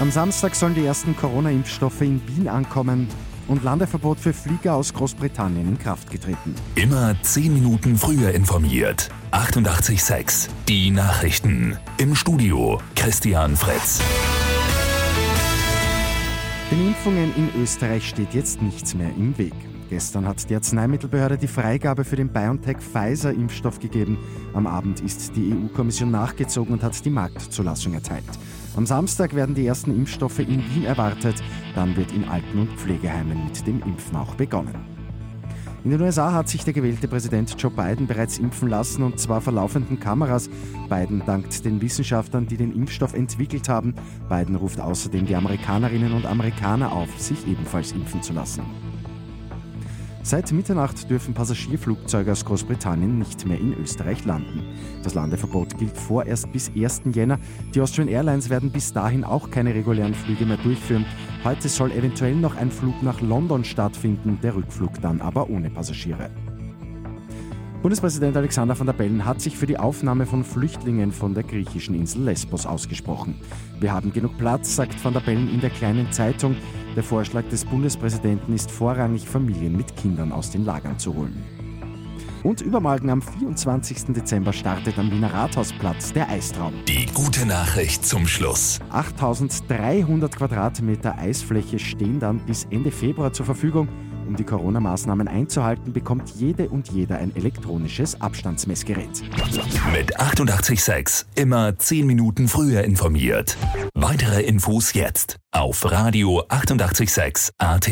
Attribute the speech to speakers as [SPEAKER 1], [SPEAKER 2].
[SPEAKER 1] Am Samstag sollen die ersten Corona-Impfstoffe in Wien ankommen und Landeverbot für Flieger aus Großbritannien in Kraft getreten.
[SPEAKER 2] Immer 10 Minuten früher informiert. 88.6 Die Nachrichten. Im Studio Christian Fritz.
[SPEAKER 1] Den Impfungen in Österreich steht jetzt nichts mehr im Weg. Gestern hat die Arzneimittelbehörde die Freigabe für den BioNTech-Pfizer-Impfstoff gegeben. Am Abend ist die EU-Kommission nachgezogen und hat die Marktzulassung erteilt. Am Samstag werden die ersten Impfstoffe in Wien erwartet. Dann wird in Alten- und Pflegeheimen mit dem Impfen auch begonnen. In den USA hat sich der gewählte Präsident Joe Biden bereits impfen lassen und zwar vor laufenden Kameras. Biden dankt den Wissenschaftlern, die den Impfstoff entwickelt haben. Biden ruft außerdem die Amerikanerinnen und Amerikaner auf, sich ebenfalls impfen zu lassen. Seit Mitternacht dürfen Passagierflugzeuge aus Großbritannien nicht mehr in Österreich landen. Das Landeverbot gilt vorerst bis 1. Jänner. Die Austrian Airlines werden bis dahin auch keine regulären Flüge mehr durchführen. Heute soll eventuell noch ein Flug nach London stattfinden, der Rückflug dann aber ohne Passagiere. Bundespräsident Alexander van der Bellen hat sich für die Aufnahme von Flüchtlingen von der griechischen Insel Lesbos ausgesprochen. Wir haben genug Platz, sagt van der Bellen in der kleinen Zeitung. Der Vorschlag des Bundespräsidenten ist vorrangig, Familien mit Kindern aus den Lagern zu holen. Und übermorgen am 24. Dezember startet am Wiener Rathausplatz der Eistraum.
[SPEAKER 2] Die gute Nachricht zum Schluss.
[SPEAKER 1] 8300 Quadratmeter Eisfläche stehen dann bis Ende Februar zur Verfügung. Um die Corona-Maßnahmen einzuhalten, bekommt jede und jeder ein elektronisches Abstandsmessgerät.
[SPEAKER 2] Mit 886 immer 10 Minuten früher informiert. Weitere Infos jetzt auf Radio 886 AT.